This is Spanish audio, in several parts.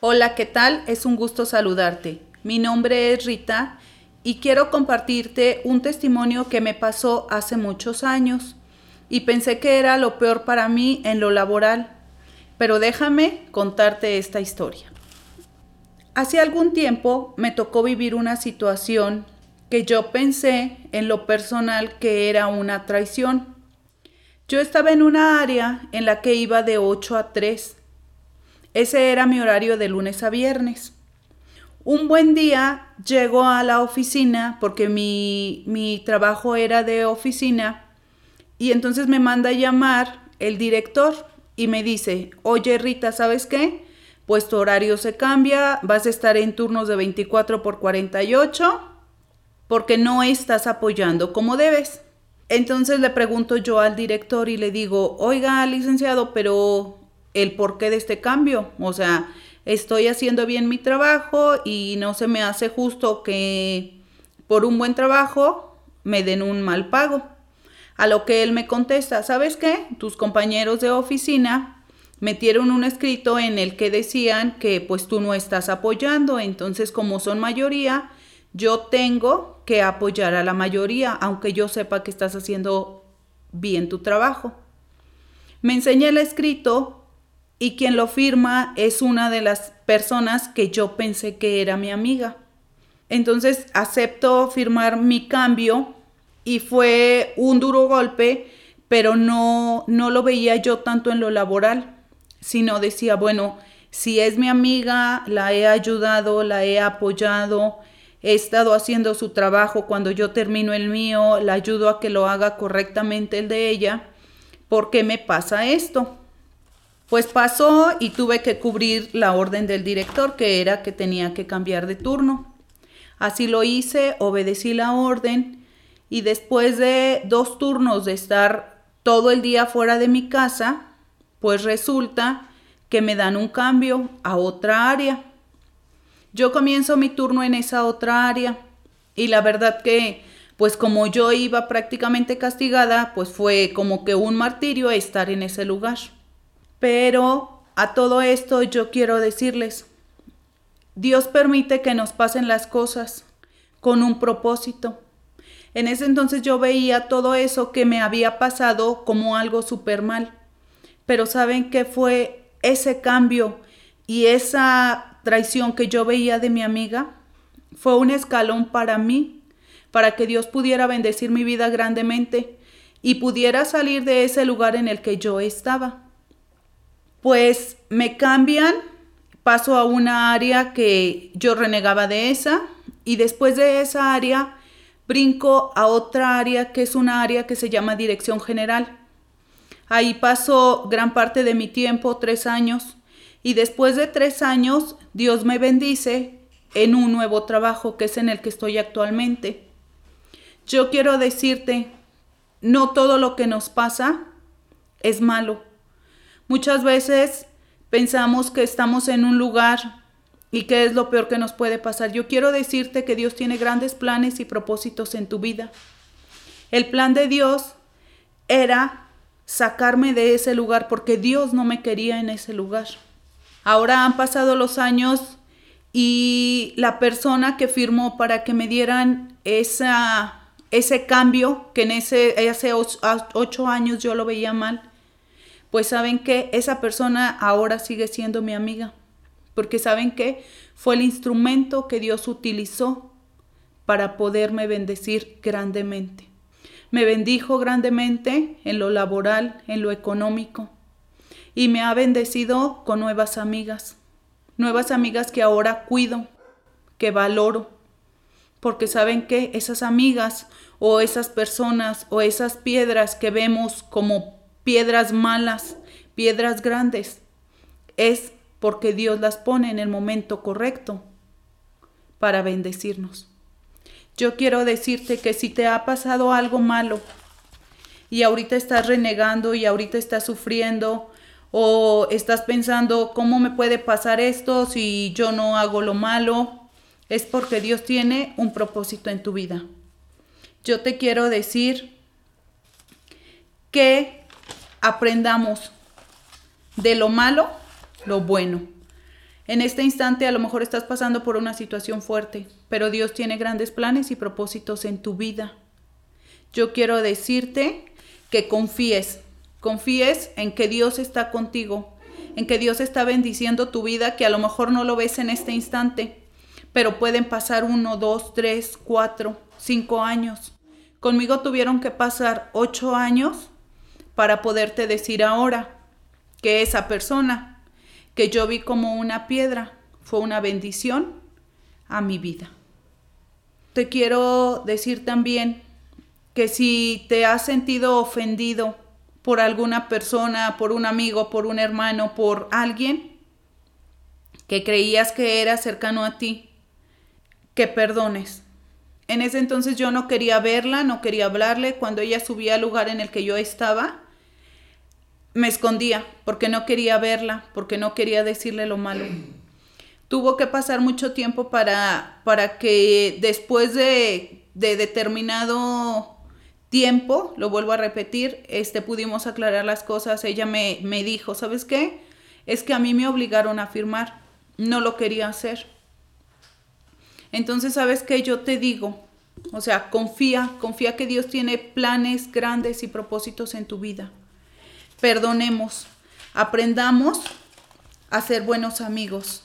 Hola, ¿qué tal? Es un gusto saludarte. Mi nombre es Rita y quiero compartirte un testimonio que me pasó hace muchos años y pensé que era lo peor para mí en lo laboral. Pero déjame contarte esta historia. Hace algún tiempo me tocó vivir una situación que yo pensé en lo personal que era una traición. Yo estaba en una área en la que iba de 8 a 3 ese era mi horario de lunes a viernes. Un buen día llego a la oficina porque mi, mi trabajo era de oficina y entonces me manda a llamar el director y me dice, oye Rita, ¿sabes qué? Pues tu horario se cambia, vas a estar en turnos de 24 por 48 porque no estás apoyando como debes. Entonces le pregunto yo al director y le digo, oiga, licenciado, pero el porqué de este cambio. O sea, estoy haciendo bien mi trabajo y no se me hace justo que por un buen trabajo me den un mal pago. A lo que él me contesta, ¿sabes qué? Tus compañeros de oficina metieron un escrito en el que decían que pues tú no estás apoyando, entonces como son mayoría, yo tengo que apoyar a la mayoría, aunque yo sepa que estás haciendo bien tu trabajo. Me enseña el escrito y quien lo firma es una de las personas que yo pensé que era mi amiga. Entonces acepto firmar mi cambio y fue un duro golpe, pero no, no lo veía yo tanto en lo laboral, sino decía, bueno, si es mi amiga, la he ayudado, la he apoyado, he estado haciendo su trabajo cuando yo termino el mío, la ayudo a que lo haga correctamente el de ella, ¿por qué me pasa esto? Pues pasó y tuve que cubrir la orden del director, que era que tenía que cambiar de turno. Así lo hice, obedecí la orden y después de dos turnos de estar todo el día fuera de mi casa, pues resulta que me dan un cambio a otra área. Yo comienzo mi turno en esa otra área y la verdad que pues como yo iba prácticamente castigada, pues fue como que un martirio estar en ese lugar. Pero a todo esto yo quiero decirles, Dios permite que nos pasen las cosas con un propósito. En ese entonces yo veía todo eso que me había pasado como algo súper mal. Pero ¿saben qué fue ese cambio y esa traición que yo veía de mi amiga? Fue un escalón para mí, para que Dios pudiera bendecir mi vida grandemente y pudiera salir de ese lugar en el que yo estaba pues me cambian, paso a una área que yo renegaba de esa y después de esa área brinco a otra área que es una área que se llama dirección general. Ahí paso gran parte de mi tiempo, tres años, y después de tres años Dios me bendice en un nuevo trabajo que es en el que estoy actualmente. Yo quiero decirte, no todo lo que nos pasa es malo. Muchas veces pensamos que estamos en un lugar y que es lo peor que nos puede pasar. Yo quiero decirte que Dios tiene grandes planes y propósitos en tu vida. El plan de Dios era sacarme de ese lugar porque Dios no me quería en ese lugar. Ahora han pasado los años y la persona que firmó para que me dieran esa, ese cambio, que en ese, hace ocho años yo lo veía mal, pues saben que esa persona ahora sigue siendo mi amiga, porque saben que fue el instrumento que Dios utilizó para poderme bendecir grandemente. Me bendijo grandemente en lo laboral, en lo económico, y me ha bendecido con nuevas amigas, nuevas amigas que ahora cuido, que valoro, porque saben que esas amigas o esas personas o esas piedras que vemos como piedras malas, piedras grandes, es porque Dios las pone en el momento correcto para bendecirnos. Yo quiero decirte que si te ha pasado algo malo y ahorita estás renegando y ahorita estás sufriendo o estás pensando cómo me puede pasar esto si yo no hago lo malo, es porque Dios tiene un propósito en tu vida. Yo te quiero decir que aprendamos de lo malo lo bueno. En este instante a lo mejor estás pasando por una situación fuerte, pero Dios tiene grandes planes y propósitos en tu vida. Yo quiero decirte que confíes, confíes en que Dios está contigo, en que Dios está bendiciendo tu vida, que a lo mejor no lo ves en este instante, pero pueden pasar uno, dos, tres, cuatro, cinco años. Conmigo tuvieron que pasar ocho años para poderte decir ahora que esa persona que yo vi como una piedra, fue una bendición a mi vida. Te quiero decir también que si te has sentido ofendido por alguna persona, por un amigo, por un hermano, por alguien que creías que era cercano a ti, que perdones. En ese entonces yo no quería verla, no quería hablarle. Cuando ella subía al lugar en el que yo estaba, me escondía porque no quería verla, porque no quería decirle lo malo. Tuvo que pasar mucho tiempo para, para que después de, de determinado tiempo, lo vuelvo a repetir, este, pudimos aclarar las cosas. Ella me, me dijo, ¿sabes qué? Es que a mí me obligaron a firmar, no lo quería hacer. Entonces, ¿sabes qué? Yo te digo, o sea, confía, confía que Dios tiene planes grandes y propósitos en tu vida perdonemos, aprendamos a ser buenos amigos.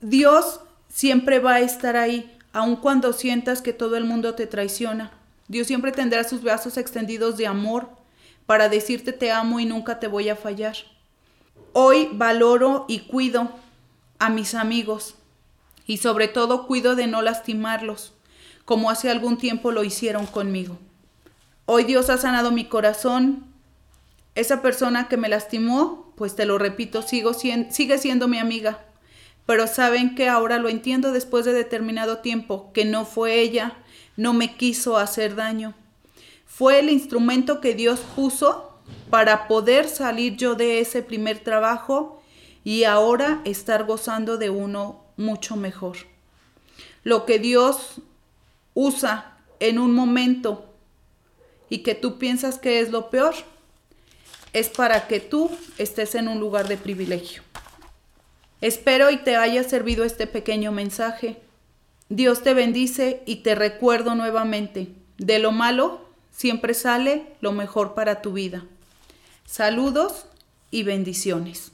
Dios siempre va a estar ahí, aun cuando sientas que todo el mundo te traiciona. Dios siempre tendrá sus brazos extendidos de amor para decirte te amo y nunca te voy a fallar. Hoy valoro y cuido a mis amigos y sobre todo cuido de no lastimarlos, como hace algún tiempo lo hicieron conmigo. Hoy Dios ha sanado mi corazón esa persona que me lastimó, pues te lo repito, sigo sigue siendo mi amiga. Pero saben que ahora lo entiendo después de determinado tiempo, que no fue ella, no me quiso hacer daño. Fue el instrumento que Dios puso para poder salir yo de ese primer trabajo y ahora estar gozando de uno mucho mejor. Lo que Dios usa en un momento y que tú piensas que es lo peor, es para que tú estés en un lugar de privilegio. Espero y te haya servido este pequeño mensaje. Dios te bendice y te recuerdo nuevamente, de lo malo siempre sale lo mejor para tu vida. Saludos y bendiciones.